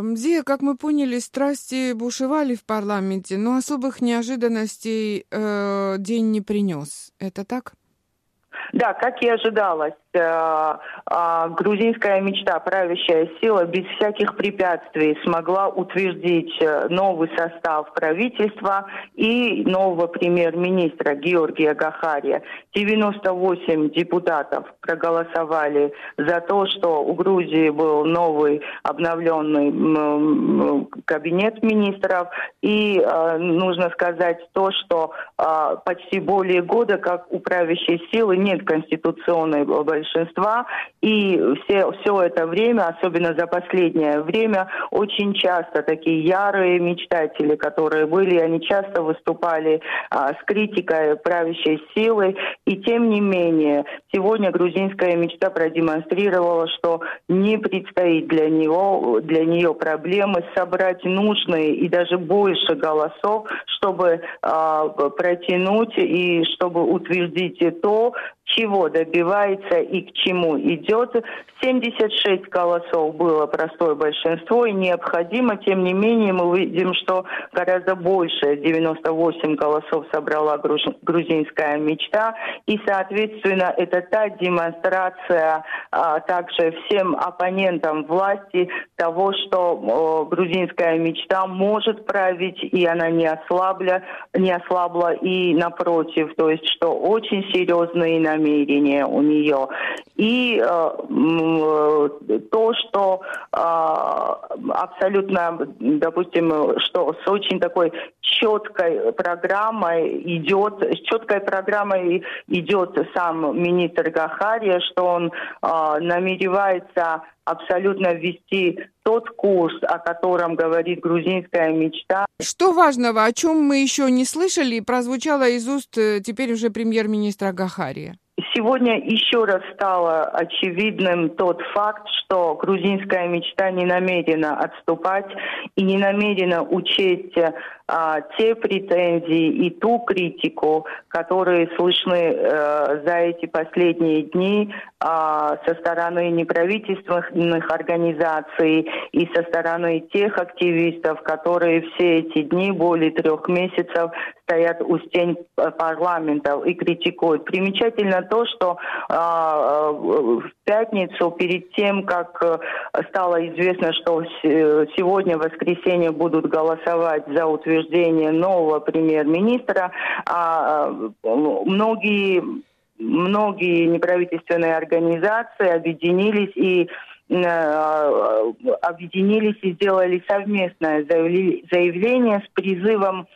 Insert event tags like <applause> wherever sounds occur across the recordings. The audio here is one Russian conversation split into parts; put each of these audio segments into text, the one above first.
Мзия, как мы поняли, страсти бушевали в парламенте, но особых неожиданностей э, день не принес. Это так? Да, как и ожидалось. Э, а, грузинская мечта, правящая сила, без всяких препятствий смогла утвердить э, новый состав правительства и нового премьер-министра Георгия Гахария. 98 депутатов проголосовали за то, что у Грузии был новый обновленный кабинет министров. И э, нужно сказать то, что почти более года, как у правящей силы, нет конституционной большинства. И все, все это время, особенно за последнее время, очень часто такие ярые мечтатели, которые были, они часто выступали а, с критикой правящей силы. И тем не менее, сегодня грузинская мечта продемонстрировала, что не предстоит для, него, для нее проблемы собрать нужные и даже больше голосов, чтобы а, протянуть и чтобы утвердить то, чего добивается и к чему идет. 76 голосов было простое большинство и необходимо. Тем не менее, мы видим, что гораздо больше, 98 голосов собрала грузинская мечта. И, соответственно, это та демонстрация а, также всем оппонентам власти того, что о, грузинская мечта может править, и она не ослабла, не ослабла, и напротив, то есть, что очень серьезные намерения у нее. И э, то, что э, абсолютно, допустим, что с очень такой четкой программой идет, с четкой программой идет сам министр Гахария, что он э, намеревается абсолютно ввести тот курс, о котором говорит грузинская мечта. Что важного, о чем мы еще не слышали, прозвучало из уст э, теперь уже премьер-министра Гахария? Сегодня еще раз стало очевидным тот факт, что грузинская мечта не намерена отступать и не намерена учесть а, те претензии и ту критику, которые слышны а, за эти последние дни а, со стороны неправительственных организаций и со стороны тех активистов, которые все эти дни, более трех месяцев, стоят у стен парламентов и критикуют. Примечательно то, что а, в пятницу, перед тем, как э, стало известно, что сегодня, в воскресенье, будут голосовать за утверждение нового премьер-министра, а, многие многие неправительственные организации объединились и э, объединились и сделали совместное заявление с призывом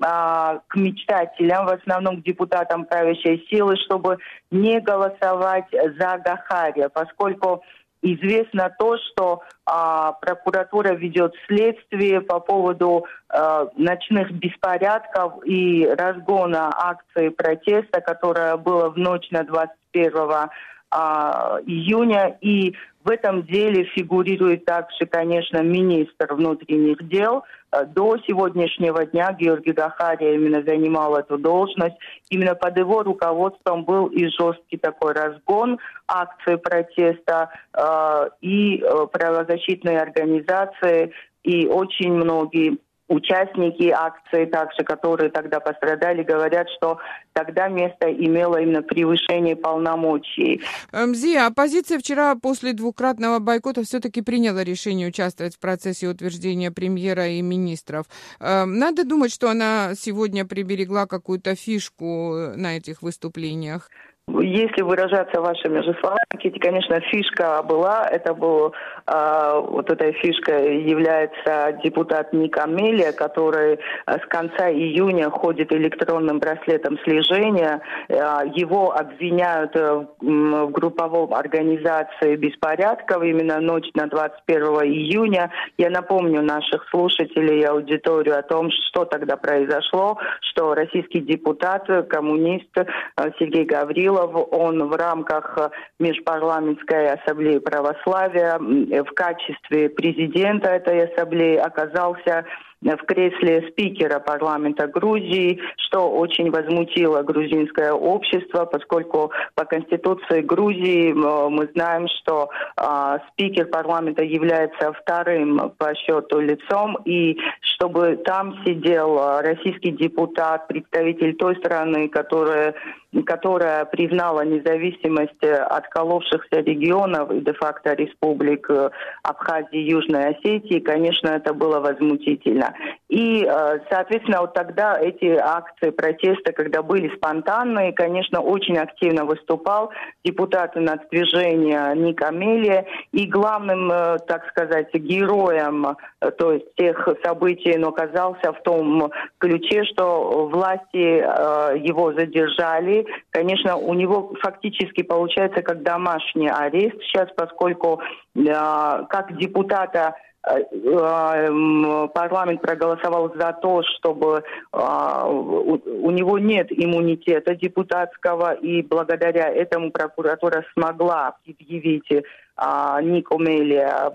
а, к мечтателям, в основном к депутатам правящей силы, чтобы не голосовать за Гахария, поскольку известно то, что а, прокуратура ведет следствие по поводу а, ночных беспорядков и разгона акции протеста, которая была в ночь на 21 а, июня. И в этом деле фигурирует также, конечно, министр внутренних дел. Э, до сегодняшнего дня Георгий Гахария именно занимал эту должность. Именно под его руководством был и жесткий такой разгон акции протеста, э, и э, правозащитные организации, и очень многие участники акции также, которые тогда пострадали, говорят, что тогда место имело именно превышение полномочий. Мзия, оппозиция вчера после двукратного бойкота все-таки приняла решение участвовать в процессе утверждения премьера и министров. Эм, надо думать, что она сегодня приберегла какую-то фишку на этих выступлениях. Если выражаться вашими же словами, Кити, конечно, фишка была. Это был, э, вот этой фишкой является депутат Ник Амелия, который с конца июня ходит электронным браслетом слежения. Э, его обвиняют в групповом организации беспорядков именно ночь на 21 июня. Я напомню наших слушателей и аудиторию о том, что тогда произошло, что российский депутат, коммунист э, Сергей Гаврилов Кириллов, он в рамках э, Межпарламентской ассамблеи православия в качестве президента этой ассамблеи оказался в кресле спикера парламента Грузии, что очень возмутило грузинское общество, поскольку по Конституции Грузии мы знаем, что э, спикер парламента является вторым по счету лицом, и чтобы там сидел российский депутат, представитель той страны, которая которая признала независимость отколовшихся регионов и де-факто республик э, Абхазии и Южной Осетии, конечно, это было возмутительно. И, э, соответственно, вот тогда эти акции протеста, когда были спонтанные, конечно, очень активно выступал депутат нацдвижения Ник Амелия. И главным, э, так сказать, героем то есть тех событий, он оказался в том ключе, что власти его задержали, конечно, у него фактически получается как домашний арест сейчас, поскольку э, как депутата э, э, парламент проголосовал за то, чтобы у него нет иммунитета депутатского, и благодаря этому прокуратура смогла объявить а, Мелия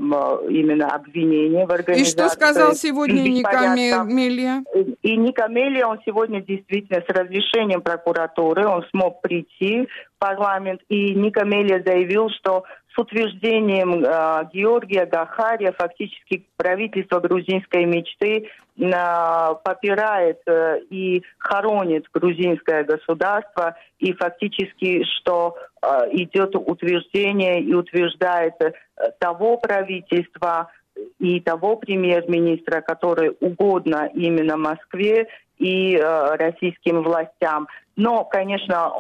именно обвинение в организации. И что сказал сегодня Ника Мелия? И Ника Мелия, он сегодня действительно с разрешением прокуратуры, он смог прийти в парламент, и Ника Мелия заявил, что с утверждением э, Георгия Гахария фактически правительство грузинской мечты э, попирает э, и хоронит грузинское государство, и фактически, что идет утверждение и утверждает э, того правительства, и того премьер-министра, который угодно именно Москве и э, российским властям. Но, конечно,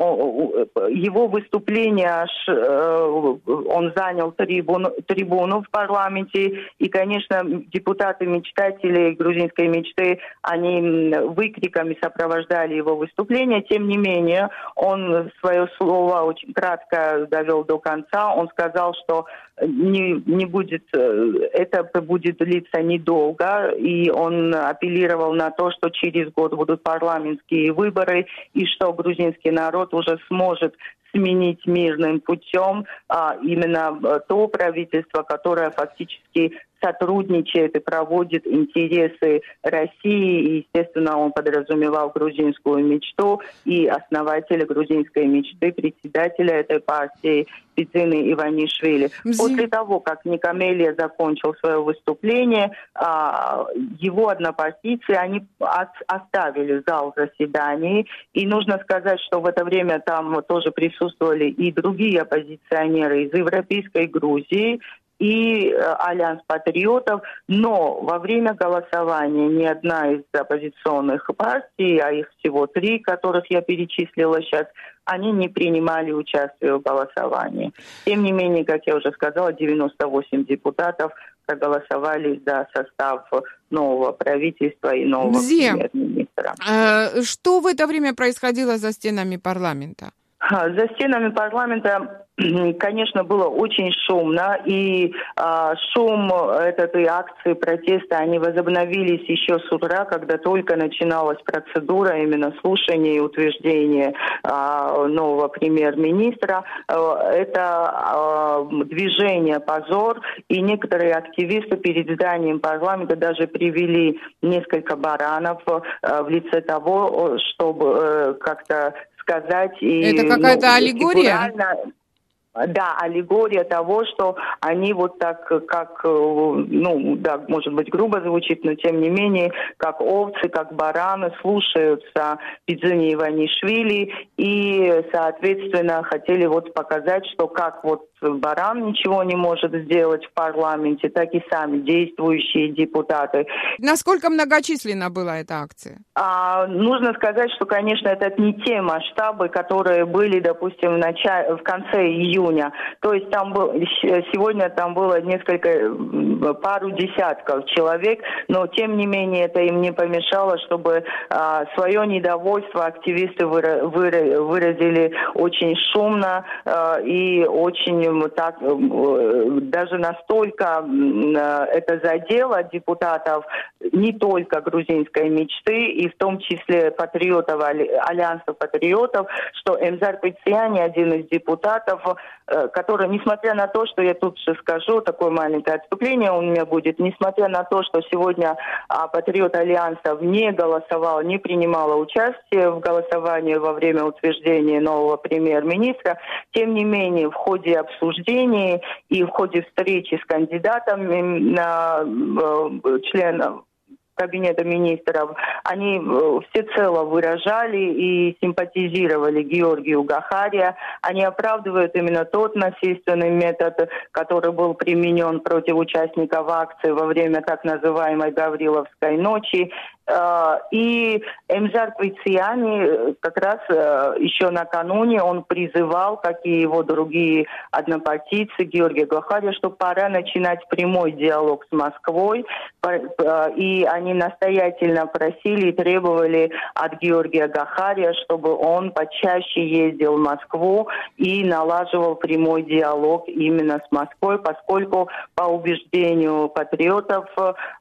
его выступление, э, он занял трибуну, трибуну в парламенте, и, конечно, депутаты-мечтатели грузинской мечты, они выкриками сопровождали его выступление. Тем не менее, он свое слово очень кратко довел до конца. Он сказал, что не, не будет, э, это будет длиться недолго, и он апеллировал на то, что через год будут парламентские выборы, и что грузинский народ уже сможет сменить мирным путем а, именно э, то правительство, которое фактически сотрудничает и проводит интересы России. И, естественно, он подразумевал грузинскую мечту и основателя грузинской мечты, председателя этой партии Пицины Иванишвили. После того, как Никамелия закончил свое выступление, а, его однопартийцы, они оставили зал заседаний. И нужно сказать, что в это время там тоже присутствовали и другие оппозиционеры из Европейской Грузии, и э, Альянс патриотов, но во время голосования ни одна из оппозиционных партий, а их всего три, которых я перечислила сейчас, они не принимали участие в голосовании. Тем не менее, как я уже сказала, 98 депутатов проголосовали за состав нового правительства и нового премьер-министра. Э, что в это время происходило за стенами парламента? За стенами парламента <clears throat> конечно, было очень шумно, и а, шум этой акции протеста, они возобновились еще с утра, когда только начиналась процедура именно слушания и утверждения а, нового премьер-министра. А, это а, движение «Позор», и некоторые активисты перед зданием парламента даже привели несколько баранов а, в лице того, чтобы а, как-то сказать. И, Это какая-то ну, аллегория? Да, аллегория того, что они вот так, как, э, ну, да, может быть, грубо звучит, но тем не менее, как овцы, как бараны, слушаются Пидзини Иванишвили и, соответственно, хотели вот показать, что как вот баран ничего не может сделать в парламенте, так и сами действующие депутаты. Насколько многочисленна была эта акция? А, нужно сказать, что, конечно, это не те масштабы, которые были, допустим, в, начале, в конце июня. То есть там был, сегодня там было несколько, пару десятков человек, но тем не менее это им не помешало, чтобы а, свое недовольство активисты выра, выра, выразили очень шумно а, и очень так, даже настолько это задело депутатов не только грузинской мечты, и в том числе патриотов, Альянса патриотов, что Эмзар Петсиани, один из депутатов, который, несмотря на то, что я тут же скажу, такое маленькое отступление у меня будет, несмотря на то, что сегодня а, патриот Альянса не голосовал, не принимала участие в голосовании во время утверждения нового премьер-министра, тем не менее в ходе обсуждений и в ходе встречи с кандидатами на э, членов Кабинета министров, они э, всецело выражали и симпатизировали Георгию Гахария. Они оправдывают именно тот насильственный метод, который был применен против участников акции во время так называемой Гавриловской ночи. Э, и Эмзар Пейциани э, как раз э, еще накануне он призывал, как и его другие однопартийцы, Георгия Гахария, что пора начинать прямой диалог с Москвой. И они настоятельно просили и требовали от Георгия Гахария, чтобы он почаще ездил в Москву и налаживал прямой диалог именно с Москвой, поскольку по убеждению патриотов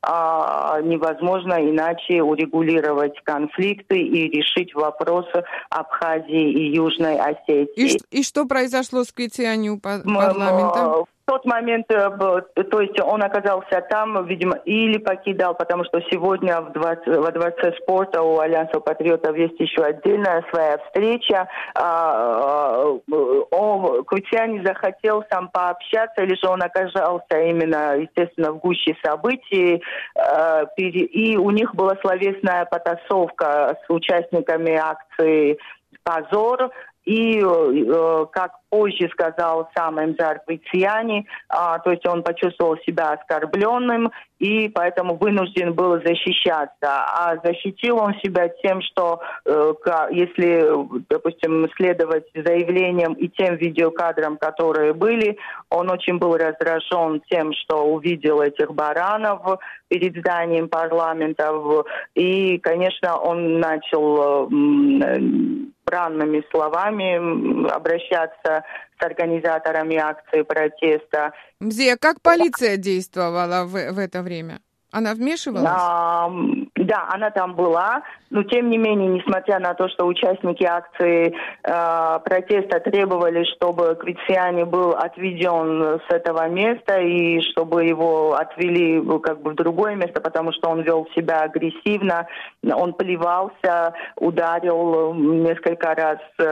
невозможно иначе помочь урегулировать конфликты и решить вопросы Абхазии и Южной Осетии. И, и что произошло с Квитианью парламента? Тот момент, э, то есть он оказался там, видимо, или покидал, потому что сегодня в дворце, во Дворце спорта у Альянса Патриотов есть еще отдельная своя встреча. А, э, он, Квитяне захотел сам пообщаться, или же он оказался именно, естественно, в гуще событий, э, и у них была словесная потасовка с участниками акции «Позор», и, э, как позже сказал сам Эмзар Пейциани, а, то есть он почувствовал себя оскорбленным и поэтому вынужден был защищаться. А защитил он себя тем, что э, если, допустим, следовать заявлениям и тем видеокадрам, которые были, он очень был раздражен тем, что увидел этих баранов перед зданием парламента. И, конечно, он начал э, бранными словами обращаться с организаторами акции протеста. Мзия, как полиция действовала в, в это время? Она вмешивалась? А, да, она там была, но тем не менее, несмотря на то, что участники акции э, протеста требовали, чтобы Квициани был отведен с этого места и чтобы его отвели как бы в другое место, потому что он вел себя агрессивно, он плевался, ударил несколько раз э,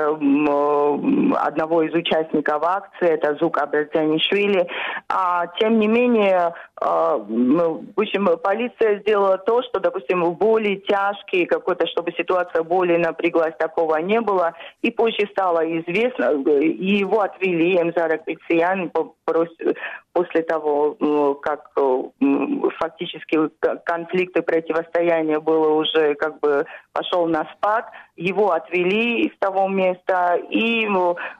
одного из участников акции, это Зук Абертянишвили. А тем не менее, э, в общем, полиция сделала то, что, допустим, в более тяжкие, какой-то, чтобы ситуация более напряглась, такого не было. И позже стало известно, и его отвели, Эмзара Крициан, после того, как фактически конфликт и противостояние было уже как бы пошел на спад, его отвели из того места, и,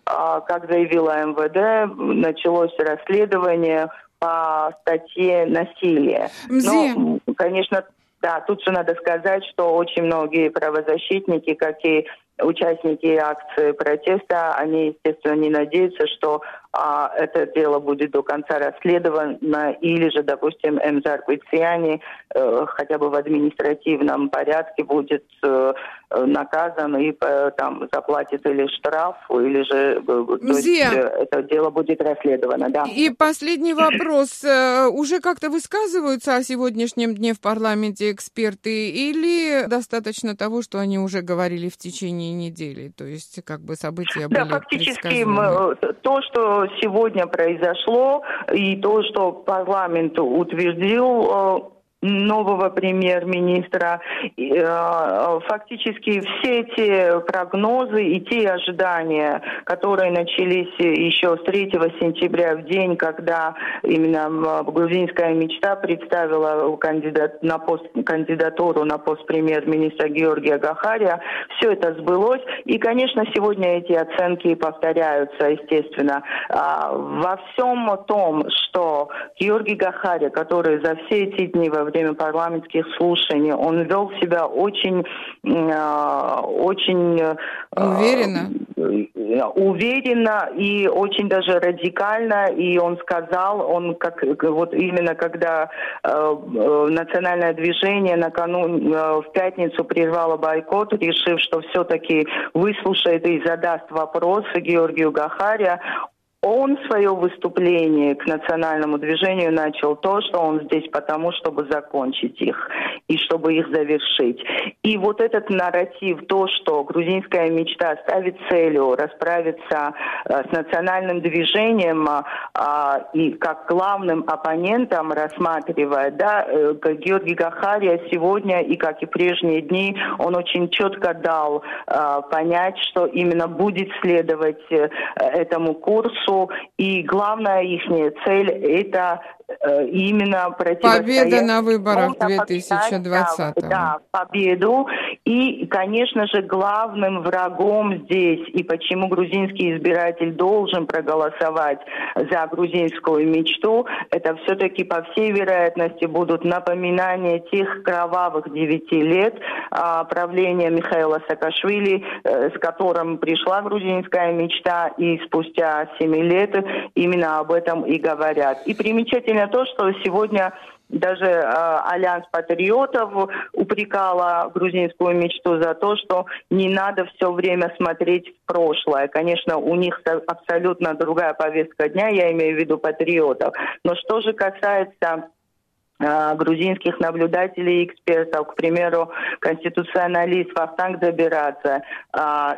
а, как заявила МВД, началось расследование по статье насилия. Но, конечно, да, тут же надо сказать, что очень многие правозащитники, как и участники акции протеста, они, естественно, не надеются, что а, это дело будет до конца расследовано, или же, допустим, Эмзар Квициани э, хотя бы в административном порядке будет э, наказан и э, там заплатит или штраф, или же э, есть, э, это дело будет расследовано. Да. И последний вопрос. Э, уже как-то высказываются о сегодняшнем дне в парламенте эксперты, или достаточно того, что они уже говорили в течение недели? То есть как бы события были Да, фактически то, что сегодня произошло, и то, что парламент утвердил э, нового премьер-министра. Э, фактически все те прогнозы и те ожидания, которые начались еще с 3 сентября, в день, когда именно грузинская мечта представила кандидат, на пост, кандидатуру на пост премьер-министра Георгия Гахария, все это сбылось. И, конечно, сегодня эти оценки повторяются, естественно. А, во всем том, что Георгий Гахария, который за все эти дни во время парламентских слушаний. Он вел себя очень, очень уверенно. уверенно и очень даже радикально. И он сказал, он как вот именно когда национальное движение накануне в пятницу прервало бойкот, решив, что все-таки выслушает и задаст вопросы Георгию Гахария, он свое выступление к национальному движению начал то, что он здесь потому, чтобы закончить их и чтобы их завершить. И вот этот нарратив, то, что грузинская мечта ставит целью расправиться э, с национальным движением э, и как главным оппонентом рассматривая, да, э, Георгий Гахария сегодня и как и прежние дни, он очень четко дал э, понять, что именно будет следовать этому курсу, курсу, и главная их цель – это Э, именно Победа на выборах 2020 да, да, победу. И, конечно же, главным врагом здесь, и почему грузинский избиратель должен проголосовать за грузинскую мечту, это все-таки, по всей вероятности, будут напоминания тех кровавых девяти лет а, правления Михаила Саакашвили, э, с которым пришла грузинская мечта, и спустя семи лет именно об этом и говорят. И примечательно то, что сегодня даже э, Альянс патриотов упрекала грузинскую мечту за то, что не надо все время смотреть в прошлое. Конечно, у них абсолютно другая повестка дня, я имею в виду патриотов. Но что же касается грузинских наблюдателей и экспертов, к примеру, конституционалист Вахтанг Забирадзе,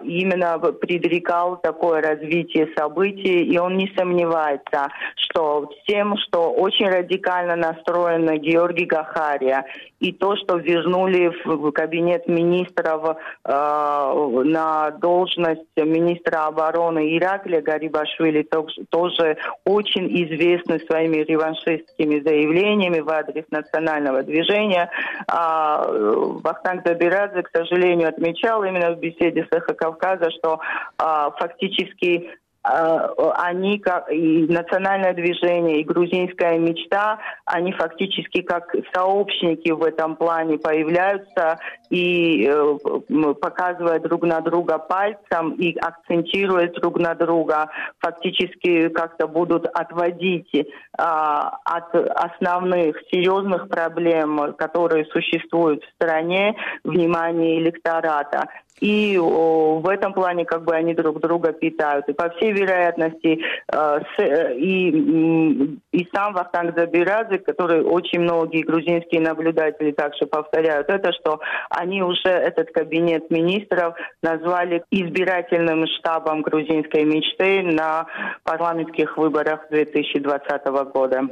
именно предрекал такое развитие событий, и он не сомневается, что тем, что очень радикально настроена Георгий Гахария, и то, что вернули в кабинет министров э, на должность министра обороны Ираклия Гарибашвили, тоже очень известны своими реваншистскими заявлениями в адрес адрес национального движения. А Вахтанг Забирадзе, к сожалению, отмечал именно в беседе с «Эхо Кавказа», что а, фактически они как и национальное движение, и грузинская мечта, они фактически как сообщники в этом плане появляются и э, показывают друг на друга пальцем и акцентируют друг на друга, фактически как-то будут отводить а, от основных серьезных проблем, которые существуют в стране, внимание электората. И о, в этом плане как бы они друг друга питают. И по всей вероятности э, с, э, и, и сам Вахтанг Забирадзе, который очень многие грузинские наблюдатели также повторяют, это что они уже этот кабинет министров назвали избирательным штабом грузинской мечты на парламентских выборах 2020 года.